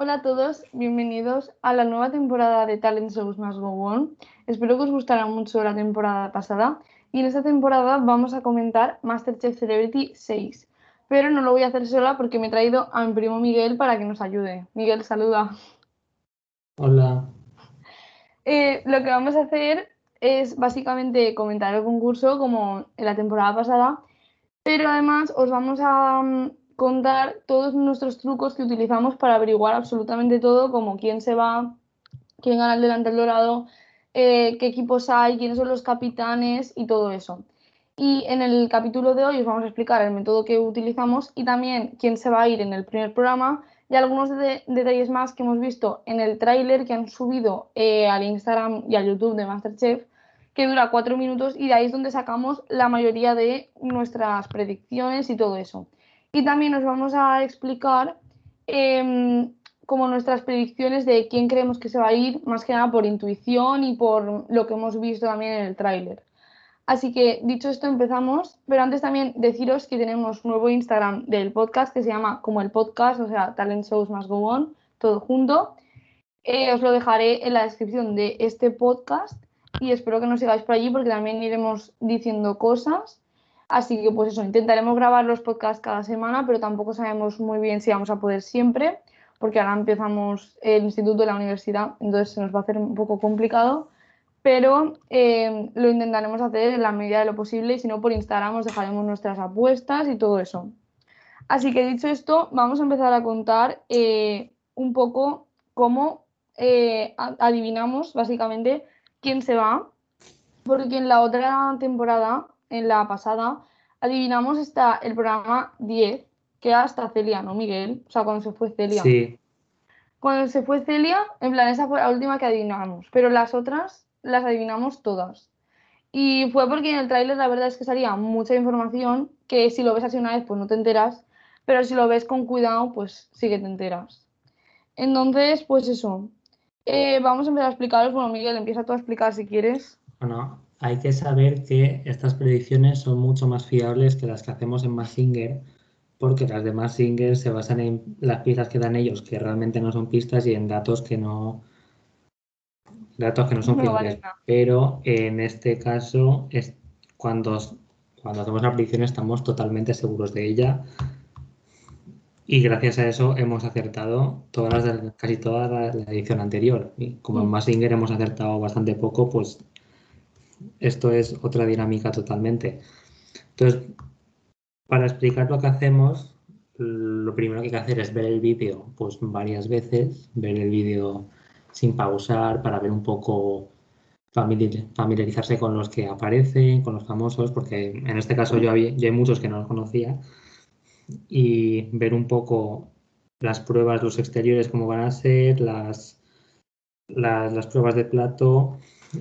Hola a todos, bienvenidos a la nueva temporada de Talent Shows Más Go On. Espero que os gustara mucho la temporada pasada y en esta temporada vamos a comentar Masterchef Celebrity 6. Pero no lo voy a hacer sola porque me he traído a mi primo Miguel para que nos ayude. Miguel, saluda. Hola. Eh, lo que vamos a hacer es básicamente comentar el concurso como en la temporada pasada, pero además os vamos a mm, contar todos nuestros trucos que utilizamos para averiguar absolutamente todo, como quién se va, quién gana el delante del dorado, eh, qué equipos hay, quiénes son los capitanes y todo eso. Y en el capítulo de hoy os vamos a explicar el método que utilizamos y también quién se va a ir en el primer programa y algunos detalles más que hemos visto en el tráiler que han subido eh, al Instagram y al YouTube de Masterchef, que dura cuatro minutos y de ahí es donde sacamos la mayoría de nuestras predicciones y todo eso. Y también nos vamos a explicar em, como nuestras predicciones de quién creemos que se va a ir, más que nada por intuición y por lo que hemos visto también en el tráiler. Así que dicho esto empezamos, pero antes también deciros que tenemos nuevo Instagram del podcast que se llama como el podcast, o sea, Talent Shows Más Go On, todo junto. Eh, os lo dejaré en la descripción de este podcast y espero que nos sigáis por allí porque también iremos diciendo cosas Así que pues eso, intentaremos grabar los podcasts cada semana, pero tampoco sabemos muy bien si vamos a poder siempre, porque ahora empezamos el instituto de la universidad, entonces se nos va a hacer un poco complicado, pero eh, lo intentaremos hacer en la medida de lo posible y si no por Instagram os dejaremos nuestras apuestas y todo eso. Así que dicho esto, vamos a empezar a contar eh, un poco cómo eh, adivinamos básicamente quién se va, porque en la otra temporada en la pasada, adivinamos hasta el programa 10, que era hasta Celia, ¿no, Miguel? O sea, cuando se fue Celia. Sí. Cuando se fue Celia, en plan, esa fue la última que adivinamos, pero las otras las adivinamos todas. Y fue porque en el tráiler la verdad es que salía mucha información que si lo ves así una vez, pues no te enteras, pero si lo ves con cuidado, pues sí que te enteras. Entonces, pues eso. Eh, vamos a empezar a explicaros. Bueno, Miguel, empieza tú a explicar si quieres. Bueno, hay que saber que estas predicciones son mucho más fiables que las que hacemos en Massinger, porque las de Massinger se basan en las pistas que dan ellos, que realmente no son pistas, y en datos que no datos que no son fiables. Pero en este caso, es cuando, cuando hacemos la predicción estamos totalmente seguros de ella. Y gracias a eso hemos acertado todas las, casi toda la, edición anterior. Y como en mm. Massinger hemos acertado bastante poco, pues esto es otra dinámica totalmente. Entonces, para explicar lo que hacemos, lo primero que hay que hacer es ver el vídeo pues varias veces, ver el vídeo sin pausar para ver un poco familiarizarse con los que aparecen, con los famosos, porque en este caso yo, había, yo hay muchos que no los conocía, y ver un poco las pruebas, los exteriores, cómo van a ser, las, las, las pruebas de plato,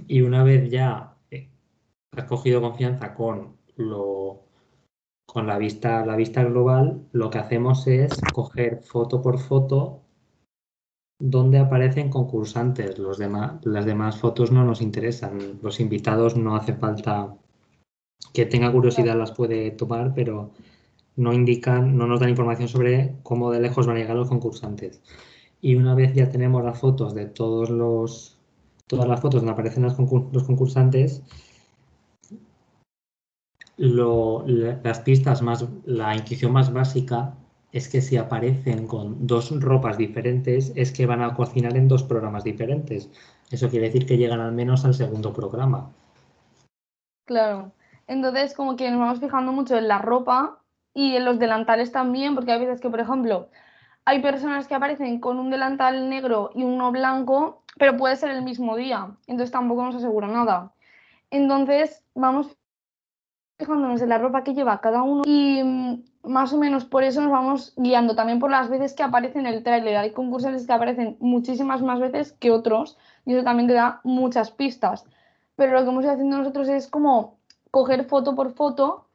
y una vez ya has cogido confianza con lo con la vista, la vista global, lo que hacemos es coger foto por foto donde aparecen concursantes. Los demás, las demás fotos no nos interesan. Los invitados no hace falta que tenga curiosidad, las puede tomar, pero no indican, no nos dan información sobre cómo de lejos van a llegar los concursantes. Y una vez ya tenemos las fotos de todos los, todas las fotos donde aparecen los concursantes, las pistas más, la intuición más básica es que si aparecen con dos ropas diferentes, es que van a cocinar en dos programas diferentes. Eso quiere decir que llegan al menos al segundo programa. Claro. Entonces, como que nos vamos fijando mucho en la ropa y en los delantales también, porque hay veces que, por ejemplo, hay personas que aparecen con un delantal negro y uno blanco, pero puede ser el mismo día. Entonces tampoco nos asegura nada. Entonces, vamos fijándonos en la ropa que lleva cada uno y mm, más o menos por eso nos vamos guiando también por las veces que aparece en el tráiler. Hay concursantes que aparecen muchísimas más veces que otros y eso también te da muchas pistas. Pero lo que hemos ido haciendo nosotros es como coger foto por foto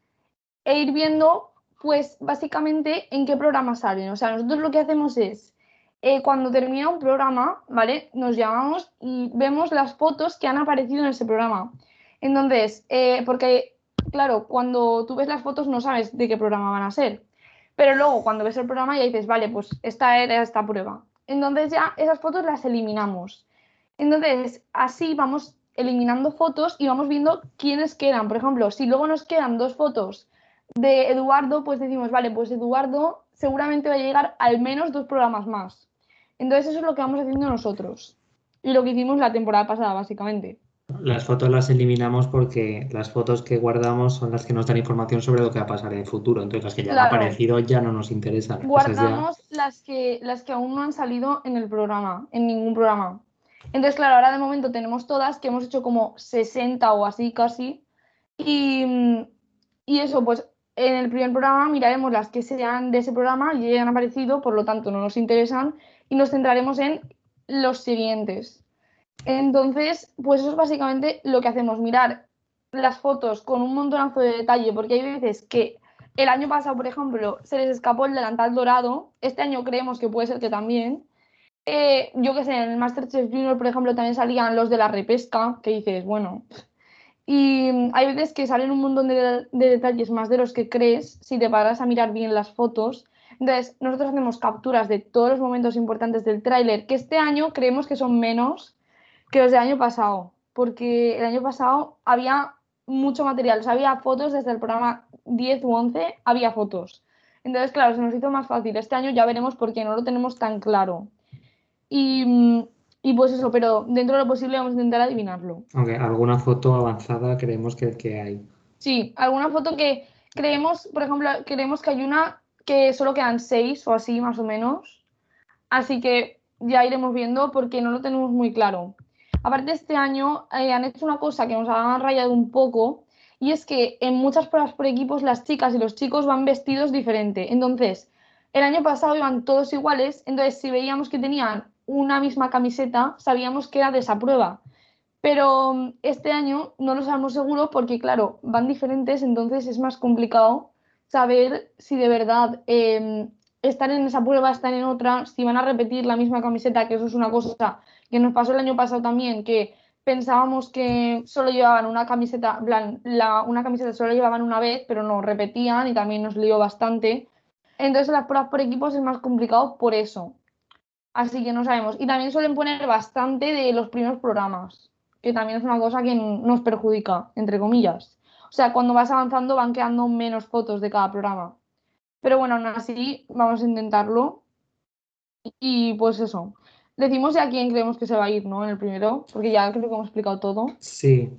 e ir viendo pues básicamente en qué programa salen. O sea, nosotros lo que hacemos es eh, cuando termina un programa, ¿vale? Nos llamamos y vemos las fotos que han aparecido en ese programa. Entonces, eh, porque claro, cuando tú ves las fotos no sabes de qué programa van a ser. Pero luego cuando ves el programa ya dices, vale, pues esta era esta prueba. Entonces ya esas fotos las eliminamos. Entonces, así vamos eliminando fotos y vamos viendo quiénes quedan. Por ejemplo, si luego nos quedan dos fotos de Eduardo, pues decimos, vale, pues Eduardo seguramente va a llegar al menos dos programas más. Entonces eso es lo que vamos haciendo nosotros. Y lo que hicimos la temporada pasada, básicamente. Las fotos las eliminamos porque las fotos que guardamos son las que nos dan información sobre lo que va a pasar en el futuro. Entonces las que ya han aparecido ya no nos interesan. Guardamos las, que, las que aún no han salido en el programa, en ningún programa. Entonces, claro, ahora de momento tenemos todas, que hemos hecho como 60 o así casi. Y, y eso, pues en el primer programa miraremos las que sean de ese programa y ya han aparecido, por lo tanto no nos interesan, y nos centraremos en los siguientes. Entonces, pues eso es básicamente lo que hacemos, mirar las fotos con un montonazo de detalle, porque hay veces que el año pasado, por ejemplo, se les escapó el delantal dorado, este año creemos que puede ser que también. Eh, yo que sé, en el Masterchef Junior, por ejemplo, también salían los de la repesca, que dices, bueno, y hay veces que salen un montón de, detalles más de los que crees si te paras a mirar bien las fotos. Entonces, nosotros hacemos capturas de todos los momentos importantes del tráiler, que este año creemos que son menos que los del año pasado, porque el año pasado había mucho material, o sea, había fotos desde el programa 10 u 11, había fotos. Entonces, claro, se nos hizo más fácil. Este año ya veremos por qué no lo tenemos tan claro. Y y pues eso, pero dentro de lo posible vamos a intentar adivinarlo. Aunque alguna foto avanzada creemos que, que hay. Sí, alguna foto que creemos, por ejemplo, creemos que hay una que solo quedan seis o así más o menos. Así que ya iremos viendo porque no lo tenemos muy claro. Aparte, este año eh, han hecho una cosa que nos ha rayado un poco y es que en muchas pruebas por equipos las chicas y los chicos van vestidos diferente. Entonces, el año pasado iban todos iguales, entonces si veíamos que tenían una misma camiseta, sabíamos que era de esa prueba. Pero mm, este año no lo sabemos seguro porque, claro, van diferentes, entonces es más complicado saber si de verdad eh, están en esa prueba, están en otra, si van a repetir la misma camiseta, que eso es una cosa que nos pasó el año pasado también, que pensábamos que solo llevaban una camiseta, la, una camiseta solo llevaban una vez, pero no, repetían y también nos lió bastante. Entonces las pruebas por equipos es más complicado por eso. Así que no sabemos. Y también suelen poner bastante de los primeros programas, que también es una cosa que nos perjudica, entre comillas. O sea, cuando vas avanzando van quedando menos fotos de cada programa. Pero bueno, aún así vamos a intentarlo. Y pues eso. Decimos ya quién creemos que se va a ir, ¿no? En el primero, porque ya creo que hemos explicado todo. Sí.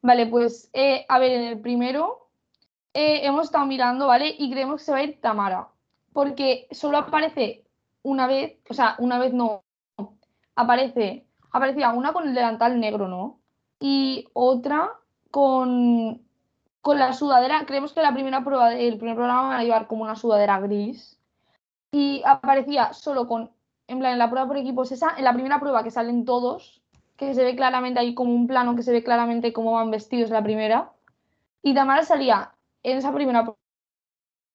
Vale, pues eh, a ver, en el primero eh, hemos estado mirando, ¿vale? Y creemos que se va a ir Tamara, porque solo aparece una vez, o sea, una vez no, aparece, aparecía una con el delantal negro, ¿no? Y otra con, con la sudadera, creemos que la primera prueba del primer programa van a llevar como una sudadera gris. Y aparecía solo con, en plan, en la prueba por equipos esa, en la primera prueba que salen todos, que se ve claramente ahí como un plano que se ve claramente cómo van vestidos en la primera. Y Tamara salía en esa primera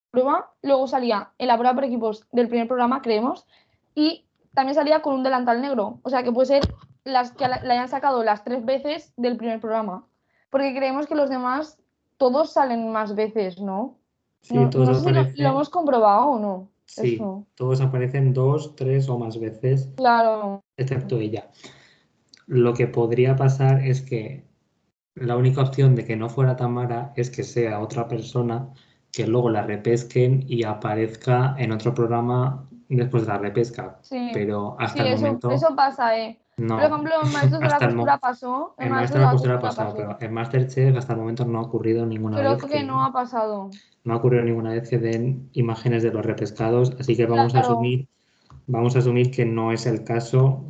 prueba, luego salía en la prueba por equipos del primer programa, creemos, y también salía con un delantal negro. O sea que puede ser las que la, hayan sacado las tres veces del primer programa. Porque creemos que los demás todos salen más veces, ¿no? Sí, todos aparecen... lo, hemos comprobado o no. Sí, todos aparecen dos, tres o más veces. Claro. Excepto ella. Lo que podría pasar es que la única opción de que no fuera Tamara es que sea otra persona que luego la repesquen y aparezca en otro programa después de la repesca. Pero hasta el momento. Eso pasa, ¿eh? Por ejemplo, en Maestros de la Costura pasó. En Maestros de la Costura pasó, pero en Masterchef hasta el momento no ha ocurrido ninguna vez. Creo que, no ha pasado. No ha ocurrido ninguna vez que den imágenes de los repescados, así que vamos a asumir vamos a asumir que no es el caso.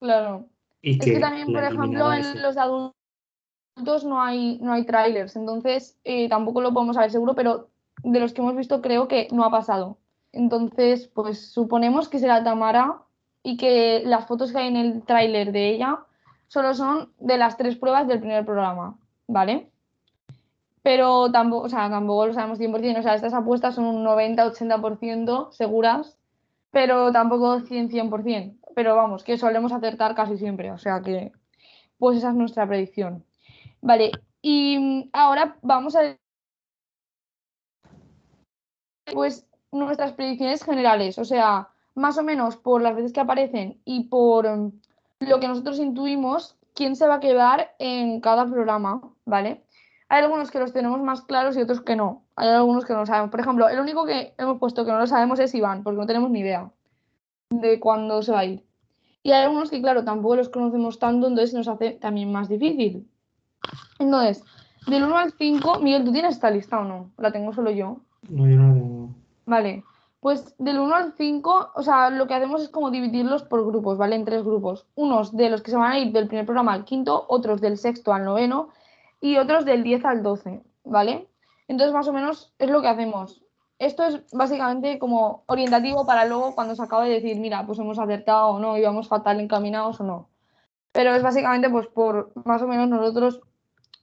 Claro. Y es que, también, por ejemplo, en los adultos no hay, no hay trailers, entonces eh, tampoco lo podemos saber seguro, pero de los que hemos visto creo que no ha pasado. Entonces, pues suponemos que será Tamara y que las fotos que hay en el tráiler de ella solo son de las tres pruebas del primer programa, ¿vale? Pero tampoco, o sea, tampoco lo sabemos 100%, o sea, estas apuestas son un 90-80% seguras, pero tampoco 100-100%. Pero vamos, que solemos acertar casi siempre, o sea que, pues esa es nuestra predicción. Vale, y ahora vamos a pues nuestras predicciones generales, o sea, más o menos por las veces que aparecen y por mm, lo que nosotros intuimos, quién se va a quedar en cada programa, ¿vale? Hay algunos que los tenemos más claros y otros que no. Hay algunos que no lo sabemos. Por ejemplo, el único que hemos puesto que no lo sabemos es Iván, porque no tenemos ni idea de cuándo se va a ir. Y hay algunos que, claro, tampoco los conocemos tanto, entonces nos hace también más difícil. Entonces, del 1 al 5, Miguel, ¿tú tienes esta lista o no? ¿La tengo solo yo? No, yo no la tengo. Vale. Pues del 1 al 5, o sea, lo que hacemos es como dividirlos por grupos, ¿vale? En tres grupos. Unos de los que se van a ir del primer programa al quinto, otros del sexto al noveno y otros del 10 al 12, ¿vale? Entonces, más o menos es lo que hacemos. Esto es básicamente como orientativo para luego cuando se acabe de decir, mira, pues hemos acertado o no, íbamos fatal encaminados o no. Pero es básicamente pues por más o menos nosotros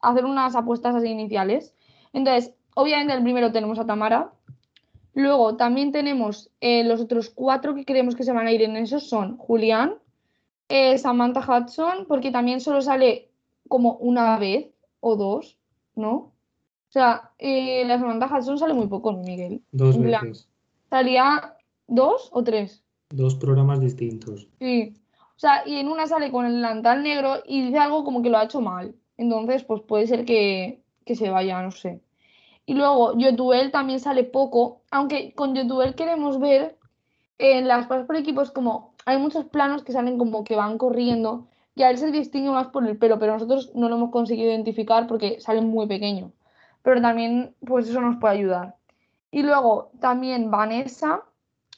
hacer unas apuestas así iniciales. Entonces, obviamente el primero tenemos a Tamara. Luego también tenemos eh, los otros cuatro que creemos que se van a ir en esos son Julián, eh, Samantha Hudson, porque también solo sale como una vez o dos, ¿no? O sea, eh, la Samantha Hudson sale muy poco, Miguel. Dos En plan, veces. ¿Salía dos o tres? Dos programas distintos. Sí. O sea, y en una sale con el delantal negro y dice algo como que lo ha hecho mal. Entonces, pues puede ser que, que se vaya, no sé. Y luego, Yotuel también sale poco, aunque con Yotuel queremos ver en las pruebas por equipos como hay muchos planos que salen como que van corriendo y a él se distingue más por el pelo, pero nosotros no lo hemos conseguido identificar porque sale muy pequeño. Pero también, pues eso nos puede ayudar. Y luego también Vanessa,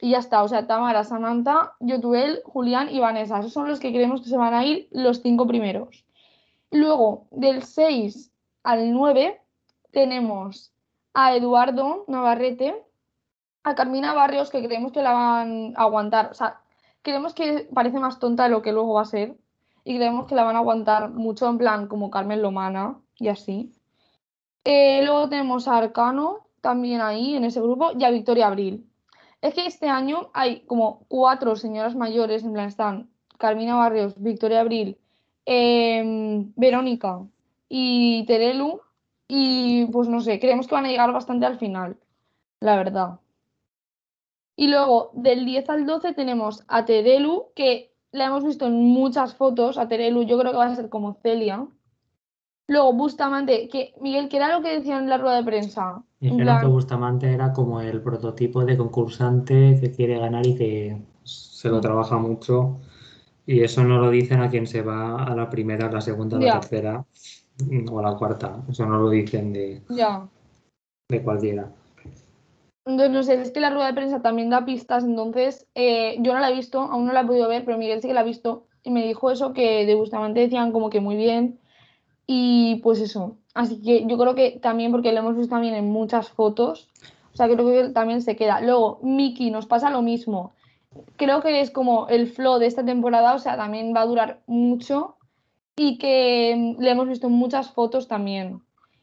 y ya está, o sea, Tamara, Samantha, Yotuel, Julián y Vanessa. Esos son los que creemos que se van a ir los cinco primeros. Luego, del 6 al 9, tenemos a Eduardo Navarrete, a Carmina Barrios, que creemos que la van a aguantar. O sea, creemos que parece más tonta de lo que luego va a ser. Y creemos que la van a aguantar mucho en plan como Carmen Lomana y así. Eh, luego tenemos a Arcano, también ahí en ese grupo, y a Victoria Abril. Es que este año hay como cuatro señoras mayores, en plan están Carmina Barrios, Victoria Abril, em, Verónica y Terelu. Y pues no sé, creemos que van a llegar bastante al final, la verdad. Y luego del 10 al 12 tenemos a Terelu, que la hemos visto en muchas fotos. A Terelu yo creo que va a ser como Celia. Luego Bustamante, que Miguel, que era lo que decían en la rueda de prensa. En Dijeron que Bustamante era como el prototipo de concursante que quiere ganar y que se lo trabaja mucho. Y eso no lo dicen a quien se va a la primera, a la segunda, a la Ya. tercera o a la cuarta. Eso no lo dicen de, ya. de cualquiera. Entonces, no sé, es que la rueda de prensa también da pistas, entonces eh, yo no la he visto, aún no la he podido ver, pero Miguel sí que la ha visto y me dijo eso, que de Bustamante decían como que muy bien y pues eso, así que yo creo que también porque lo hemos visto también en muchas fotos, o sea, creo que también se queda. Luego, Miki nos pasa lo mismo, creo que es como el flow de esta temporada, o sea, también va a durar mucho y que mm, le hemos visto en muchas fotos también.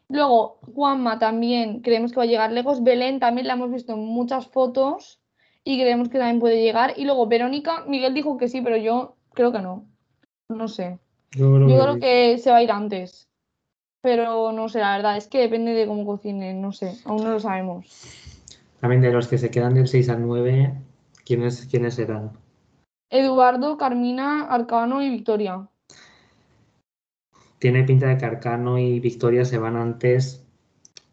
Luego, Juanma también creemos que va a llegar lejos. Belén también la hemos visto en muchas fotos y creemos que también puede llegar. Y luego Verónica, Miguel dijo que sí, pero yo creo que no. No sé. Yo creo Yo que creo sí. que se va a ir antes. Pero no sé, la verdad, es que depende de cómo cocinen, no sé, aún no lo sabemos. También de los que se quedan del 6 al 9, ¿quiénes, quiénes serán? Eduardo, Carmina, Arcano y Victoria. Tiene pinta de que Arcano y Victoria se van antes,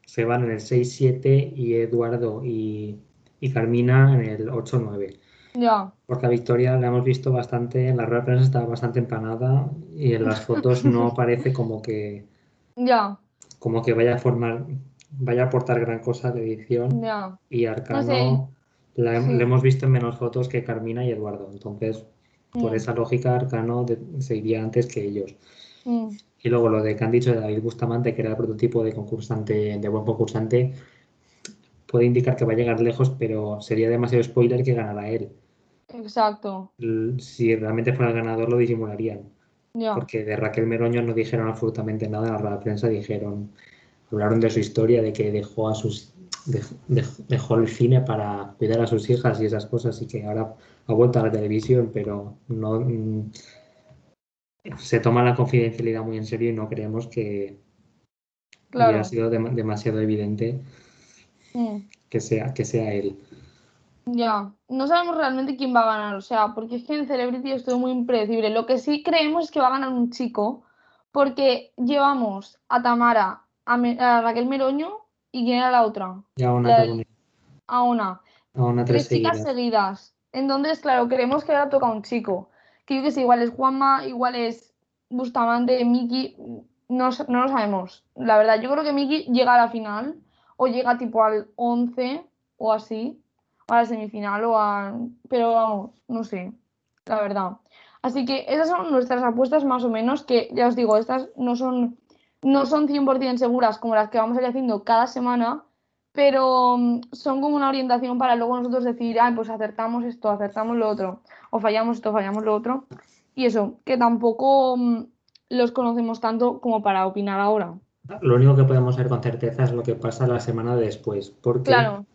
se van en el 6-7 y Eduardo y, y Carmina en el 8-9. Ya, Porque a Victoria la hemos visto bastante, en la rueda de prensa estaba bastante empanada y en las fotos no parece como que, ya, como que vaya a formar, vaya a aportar gran cosa de edición. ya. Y Arcano sé. la, Sí. le hemos visto en menos fotos que Carmina y Eduardo. Entonces, por Mm, esa lógica, Arcano de- se iría antes que ellos. mm, Y luego lo de que han dicho de David Bustamante, que era el prototipo de concursante, de buen concursante, puede indicar que va a llegar lejos, pero sería demasiado spoiler que ganara él. Exacto. Si realmente fuera el ganador, lo disimularían. Ya. Porque de Raquel Meroño no dijeron absolutamente nada en la rueda de prensa, dijeron, hablaron de su historia, de que dejó a sus dej- dej- dejó el cine para cuidar a sus hijas y esas cosas, y que ahora ha vuelto a la televisión, pero no mm, se toma la confidencialidad muy en serio y no creemos que hubiera Claro. sido dem- demasiado evidente Mm, que sea, que sea él. Ya, no sabemos realmente quién va a ganar, o sea, porque es que en Celebrity es todo muy impredecible. Lo que sí creemos es que va a ganar un chico, porque llevamos a Tamara, a, Me- a Raquel Meroño y quién era la otra, Ya una, del- a una. a una tres Tres chicas seguidas. seguidas. Entonces, claro, creemos que ahora toca un chico. Que yo que sé, igual es Juanma, igual es Bustamante, Miki, no, no lo sabemos. La verdad, yo creo que Miki llega a la final o llega tipo al 11 o así, o a la semifinal o a... Pero vamos, no sé, la verdad. Así que esas son nuestras apuestas más o menos, que ya os digo, estas no son, no son 100% seguras como las que vamos a ir haciendo cada semana, pero mm, son como una orientación para luego nosotros decir, ah, pues acertamos esto, acertamos lo otro, o fallamos esto, fallamos lo otro. Y eso, que tampoco mm, los conocemos tanto como para opinar ahora. Lo único que podemos saber con certeza es lo que pasa la semana después, porque Claro,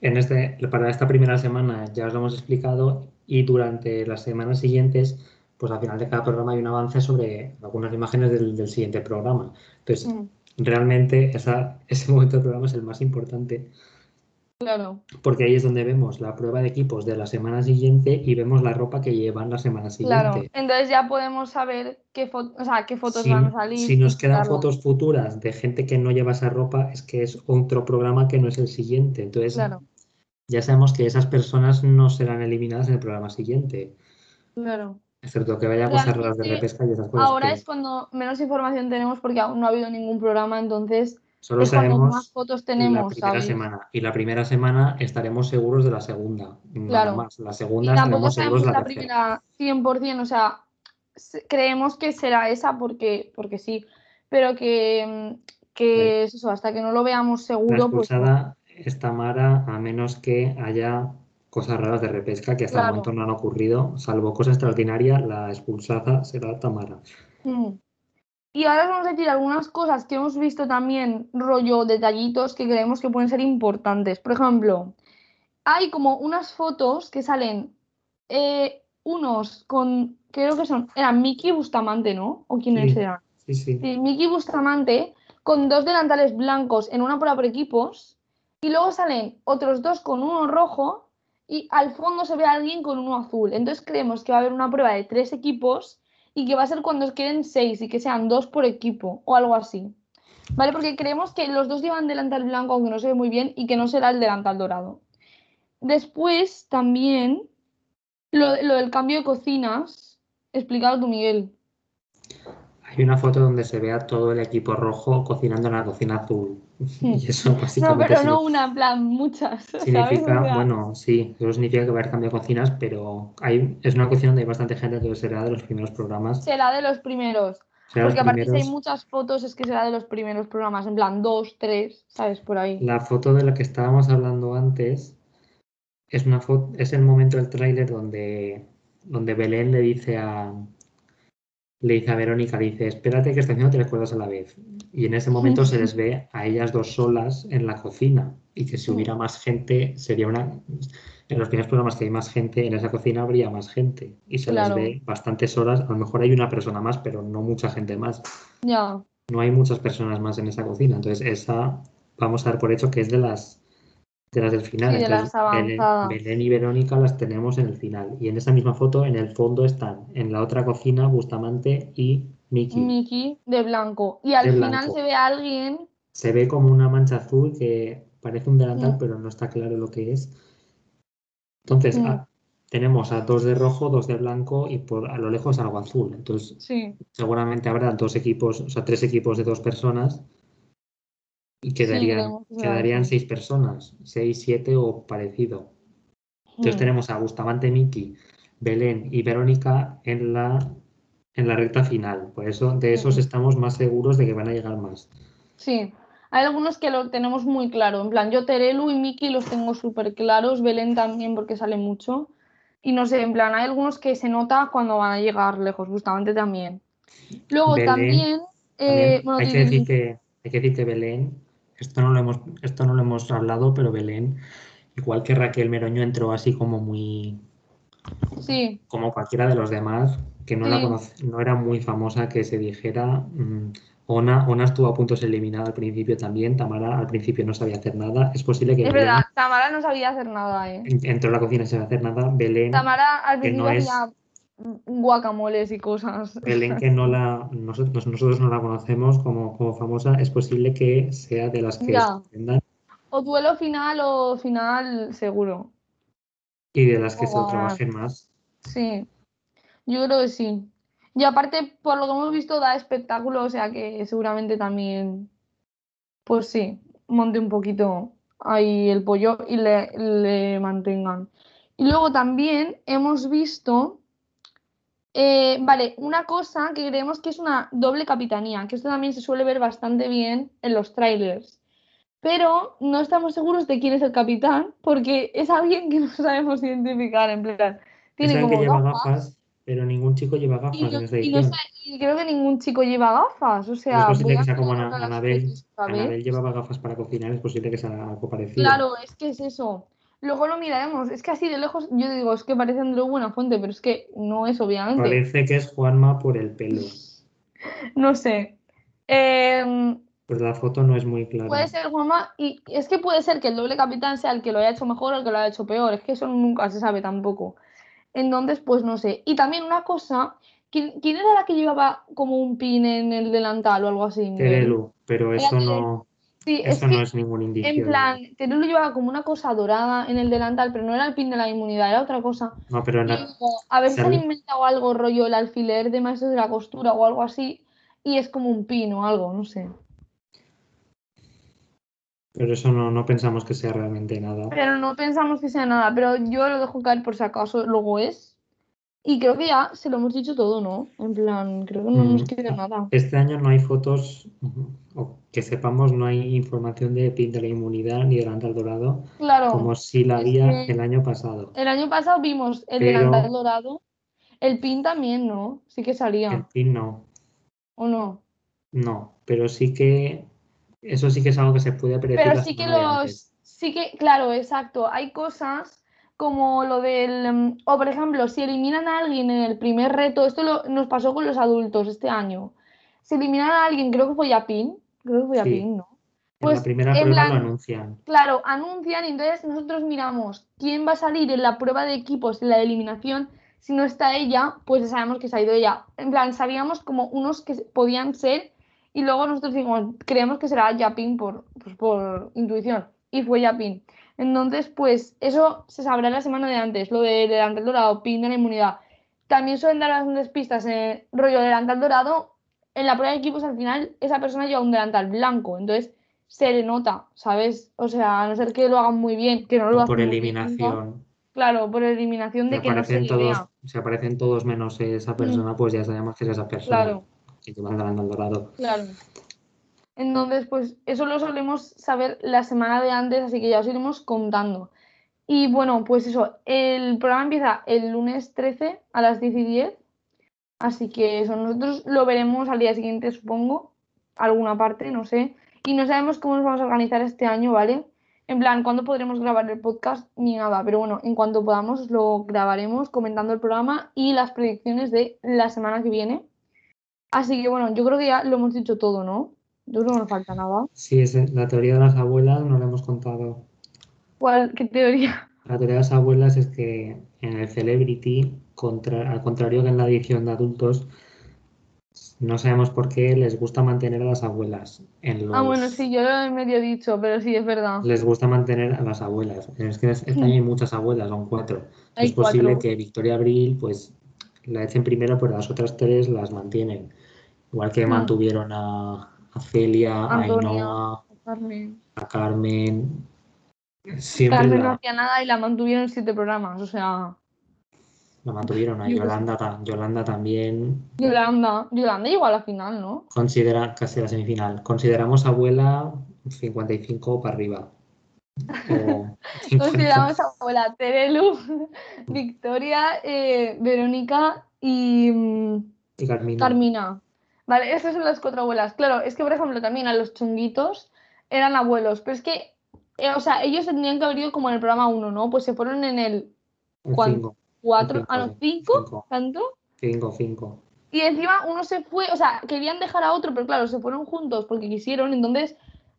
en este, para esta primera semana ya os lo hemos explicado y durante las semanas siguientes, pues al final de cada programa hay un avance sobre algunas imágenes del, del siguiente programa. Entonces, mm, realmente esa, ese momento del programa es el más importante claro, porque ahí es donde vemos la prueba de equipos de la semana siguiente y vemos la ropa que llevan la semana claro. siguiente. Entonces ya podemos saber qué, fo- o sea, qué fotos Si, van a salir. si nos quedan fotos futuras de gente que no lleva esa ropa, es que es otro programa que no es el siguiente. Entonces, Claro, ya sabemos que esas personas no serán eliminadas en el programa siguiente, claro. Excepto que vaya a cosas raras de Realmente, repesca y esas cosas. Ahora que es cuando menos información tenemos porque aún no ha habido ningún programa, entonces solo es cuando sabemos más fotos la tenemos, primera ¿sabes? semana. Y la primera semana estaremos seguros de la segunda, nada Claro. más. La Y segunda tampoco estaremos seguros sabemos de la la primera 100%, o sea, se- creemos que será esa porque, porque sí, pero que, que es eso, hasta que no lo veamos La seguro, pues no. expulsada es Tamara, a menos que haya cosas raras de repesca que hasta el Claro. momento no han ocurrido, salvo cosa extraordinaria, la expulsada será Tamara. Mm. Y ahora os vamos a decir algunas cosas que hemos visto también, rollo detallitos que creemos que pueden ser importantes. Por ejemplo, hay como unas fotos que salen, eh, unos con, creo que son, eran Miki Bustamante, ¿no? ¿O quiénes Sí. eran? Sí, sí. Sí, Miki Bustamante con dos delantales blancos en una prueba por equipos y luego salen otros dos con uno rojo y al fondo se ve a alguien con uno azul. Entonces creemos que va a haber una prueba de tres equipos y que va a ser cuando queden seis y que sean dos por equipo o algo así. ¿Vale? Porque creemos que los dos llevan delantal blanco, aunque no se ve muy bien, y que no será el delantal dorado. Después también lo, del cambio de cocinas. Explícalo tú, Miguel. Hay una foto donde se ve todo el equipo rojo cocinando en la cocina azul. Y eso No, básicamente pero signi- no una, en plan, muchas. significa, bueno, sí, eso significa que va a haber cambio de cocinas, pero hay, es una cocina donde hay bastante gente, entonces será de los primeros programas. será de los primeros. Será los Porque aparte si hay muchas fotos es que será de los primeros programas, en plan dos, tres, ¿sabes? Por ahí. La foto de la que estábamos hablando antes es una foto, es el momento del tráiler donde, donde Belén le dice a le dice a Verónica, dice, espérate que haciendo tres cosas a la vez. Y en ese momento se les ve a ellas dos solas en la cocina. Y que si hubiera más gente, sería una. En los primeros programas que hay más gente, en esa cocina habría más gente. Y se Claro. les ve bastantes horas. A lo mejor hay una persona más, pero no mucha gente más. Ya. No hay muchas personas más en esa cocina. Entonces, esa vamos a dar por hecho que es de las de las del final. Sí, de Entonces, las Belén. Belén y Verónica las tenemos en el final. Y en esa misma foto, en el fondo están en la otra cocina Bustamante y Miki. Miki de blanco. Y al De final blanco. se ve a alguien. Se ve como una mancha azul que parece un delantal, Mm. pero no está claro lo que es. Entonces, Mm. a- tenemos a dos de rojo, dos de blanco y por a lo lejos algo azul. Entonces, Sí. seguramente habrá dos equipos, o sea, tres equipos de dos personas y quedarían, quedarían seis personas, seis, siete o parecido. Entonces Mm. tenemos a Bustamante, Miki, Belén y Verónica en la, en la recta final. Por eso, de esos estamos más seguros de que van a llegar más. Sí. Hay algunos que lo tenemos muy claro. En plan, yo Terelu y Miki los tengo súper claros. Belén también porque sale mucho. Y no sé, en plan, hay algunos que se nota cuando van a llegar lejos. Justamente también. Luego Belén, también. También eh, bueno, hay que decir que, hay que decir que Belén, esto no lo hemos, esto no lo hemos hablado, pero Belén, igual que Raquel Meroño, entró así como muy, Sí. como cualquiera de los demás, que no Sí. era muy famosa que se dijera. mm, Ona, Ona estuvo a punto de ser eliminada al principio también, Tamara al principio no sabía hacer nada. Es posible que Es Belén, verdad, Tamara no sabía hacer nada, ¿eh? En- Entró a la cocina sin hacer nada. Belén, Tamara al principio no es- hacía guacamoles y cosas. Belén que no la, nosotros, nosotros no la conocemos como, como famosa, es posible que sea de las que O duelo final o final seguro. Y de las que se trabajen más. Sí, yo creo que sí. Y aparte, por lo que hemos visto, da espectáculo, o sea que seguramente también, pues sí, monte un poquito ahí el pollo y le, le mantengan. Y luego también hemos visto, eh, vale, una cosa que creemos que es una doble capitanía, que esto también se suele ver bastante bien en los trailers. Pero no estamos seguros de quién es el capitán, porque es alguien que no sabemos identificar, en plan. Tiene alguien que como lleva gafas, gafas, pero ningún chico lleva gafas y, esta y no edición. sé- y creo que ningún chico lleva gafas. O No sea, es posible que sea como Ana- Anabel. Anabel llevaba gafas para cocinar, es posible que sea algo parecido. Claro, es que es eso. Luego lo miraremos. Es que así de lejos yo digo, es que parece Andreu Buenafuente, pero es que no es, obviamente. Parece que es Juanma por el pelo, No sé. Em, pero la foto no es muy clara. puede ser Juanma, y es que puede ser que el doble capitán sea el que lo haya hecho mejor o el que lo haya hecho peor. Es que eso nunca se sabe tampoco. Entonces, pues no sé. Y también una cosa, ¿quién, quién era la que llevaba como un pin en el delantal o algo así? Terelu, pero Era eso no, Sí, es eso que no es ningún indicio. En plan, Terelu llevaba como una cosa dorada en el delantal, pero no era el pin de la inmunidad, era otra cosa. No, pero digo, a ver si han inventado algo rollo el alfiler de maestros de la costura o algo así, y es como un pin o algo, no sé. Pero eso no, no pensamos que sea realmente nada. Pero no pensamos que sea nada, pero yo lo dejo caer por si acaso luego es. Y creo que ya se lo hemos dicho todo, ¿no? En plan, creo que no Mm. nos queda nada. Este año no hay fotos, o que sepamos, no hay información de pin de la inmunidad ni delantal dorado, Claro, como si la había el año pasado. el año pasado vimos el Pero- delantal dorado, el pin también, ¿no? Sí que El salía, pin no, ¿o no? no, pero sí que eso sí que es algo que se puede predecir Pero sí que los, antes. sí que, claro, exacto. Hay cosas como lo del, mm, o por ejemplo, si eliminan a alguien en el primer reto, esto lo- nos pasó con los adultos este año. Si eliminan a alguien, creo que fue Yapin, creo que fue Sí. Yapin, ¿no? En Pues, la primera en prueba plan- lo anuncian. Claro, anuncian y entonces nosotros miramos quién va a salir en la prueba de equipos, en la eliminación. Si no está ella, pues sabemos que se ha ido ella. En plan, sabíamos como unos que podían ser y luego nosotros dijimos, creemos que será Yapin por, pues por intuición. Y fue Yapin. Entonces, pues eso se sabrá la semana de antes, lo de delantal dorado, pin de la inmunidad. También suelen dar bastantes pistas en el rollo delantal dorado. En la prueba de equipos, al final, esa persona lleva un delantal blanco. Entonces, se le nota, ¿sabes? O sea, a no ser que lo hagan muy bien, que no lo O hacen por bien eliminación. Claro, por eliminación de que no se todos, si aparecen todos menos esa persona, pues ya sabemos que es esa persona. Claro. Que el delantal dorado. Claro. Entonces, pues eso lo solemos saber la semana de antes, así que ya os iremos contando. Y bueno, pues eso, el programa empieza el lunes 13 a las 10 y 10. Así que eso, nosotros lo veremos al día siguiente, supongo, alguna parte, no sé. Y no sabemos cómo nos vamos a organizar este año, ¿vale? En plan, cuándo podremos grabar el podcast ni nada, pero bueno, en cuanto podamos lo grabaremos comentando el programa y las predicciones de la semana que viene. Así que bueno, yo creo que ya lo hemos dicho todo, ¿no? Yo creo que no nos falta nada. Sí, es la teoría de las abuelas no la hemos contado. ¿Cuál, ¿Qué teoría? La teoría de las abuelas es que en el Celebrity, contra- al contrario que en la edición de adultos, no sabemos por qué les gusta mantener a las abuelas. En Ah, bueno, sí, yo lo he medio dicho, pero sí, es verdad. Les gusta mantener a las abuelas. Es que este año hay muchas abuelas, son cuatro. Hay es posible cuatro. que Victoria Abril, pues, la echen primero, pero las otras tres las mantienen. Igual que Mm. mantuvieron a, a Celia, a Antonia. Ainhoa, Carmen. a Carmen. Siempre Carmen no hacía nada y la mantuvieron en siete programas, o sea, la mantuvieron. A. Yolanda, ta- Yolanda también Yolanda, Yolanda llegó a la final, ¿no? considera casi la semifinal. Consideramos abuela 55 para arriba. O 50. Consideramos a Terelu, Victoria, eh, Verónica y mm, Y Carmina. Carmina. Vale, esas son las cuatro abuelas. Claro, es que por ejemplo también a los chunguitos eran abuelos, pero es que, eh, o sea, ellos tendrían que haber ido como en el programa 1, ¿no? Pues se fueron en el 4, cinco, a los sí, 5, cinco. ¿tanto? cinco, cinco. Y encima uno se fue, o sea, querían dejar a otro, pero claro, se fueron juntos porque quisieron, entonces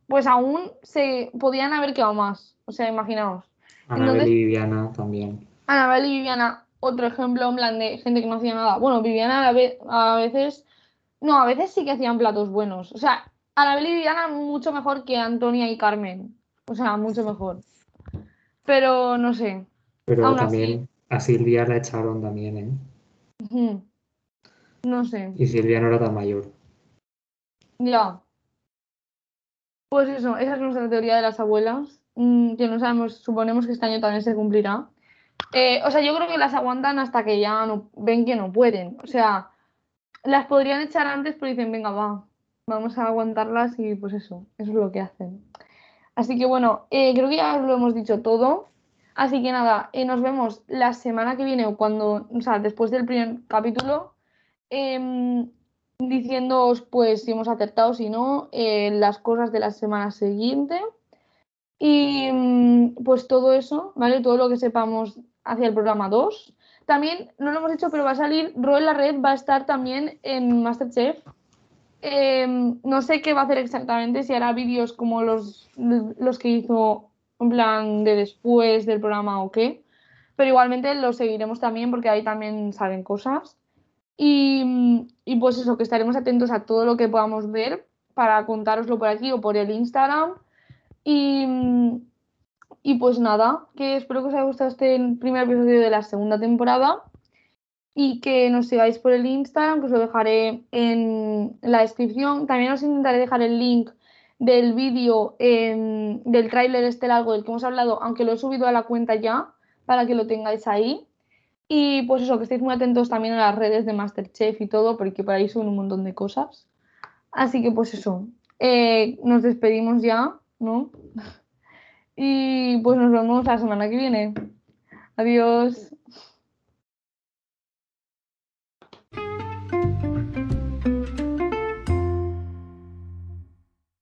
pues aún se podían haber quedado más. O sea, imaginaos. Anabel Entonces- y Viviana también. Anabel y Viviana, otro ejemplo en plan de gente que no hacía nada. Bueno, Viviana a, ve- a veces, no, a veces sí que hacían platos buenos. O sea, Anabel y Viviana mucho mejor que Antonia y Carmen. O sea, mucho mejor. Pero no sé. Pero Aún también a Silvia la echaron también, ¿eh? No sé. Y Silvia no era tan mayor. Ya. Pues eso, esa es nuestra teoría de las abuelas, mm, que no sabemos, suponemos que este año también se cumplirá. Eh, o sea, yo creo que las aguantan hasta que ya no, ven que no pueden. O sea, las podrían echar antes, pero dicen, venga, va, vamos a aguantarlas y pues eso, eso es lo que hacen. Así que bueno, eh, creo que ya lo hemos dicho todo. Así que nada, eh, nos vemos la semana que viene o cuando, o sea, después del primer capítulo. em, diciéndoos pues si hemos acertado, si no, eh, las cosas de la semana siguiente. Y mm, pues todo eso, ¿vale? Todo lo que sepamos hacia el programa 2. También, no lo hemos dicho, pero va a salir, Ro en la red va a estar también en Masterchef. Em, no sé qué va a hacer exactamente, si hará vídeos como los, los que hizo en plan de después del programa o qué. Pero igualmente los seguiremos también porque ahí también salen cosas. Y, y pues eso, que estaremos atentos a todo lo que podamos ver para contároslo por aquí o por el Instagram. Y, y pues nada, que espero que os haya gustado este primer episodio de la segunda temporada y que nos sigáis por el Instagram, que os lo dejaré en la descripción. También os intentaré dejar el link del vídeo em, del tráiler este largo del que hemos hablado, aunque lo he subido a la cuenta ya, para que lo tengáis ahí. Y pues eso, que estéis muy atentos también a las redes de Masterchef y todo, porque por ahí son un montón de cosas. Así que pues eso, eh, nos despedimos ya, ¿no? Y pues nos vemos la semana que viene. Adiós.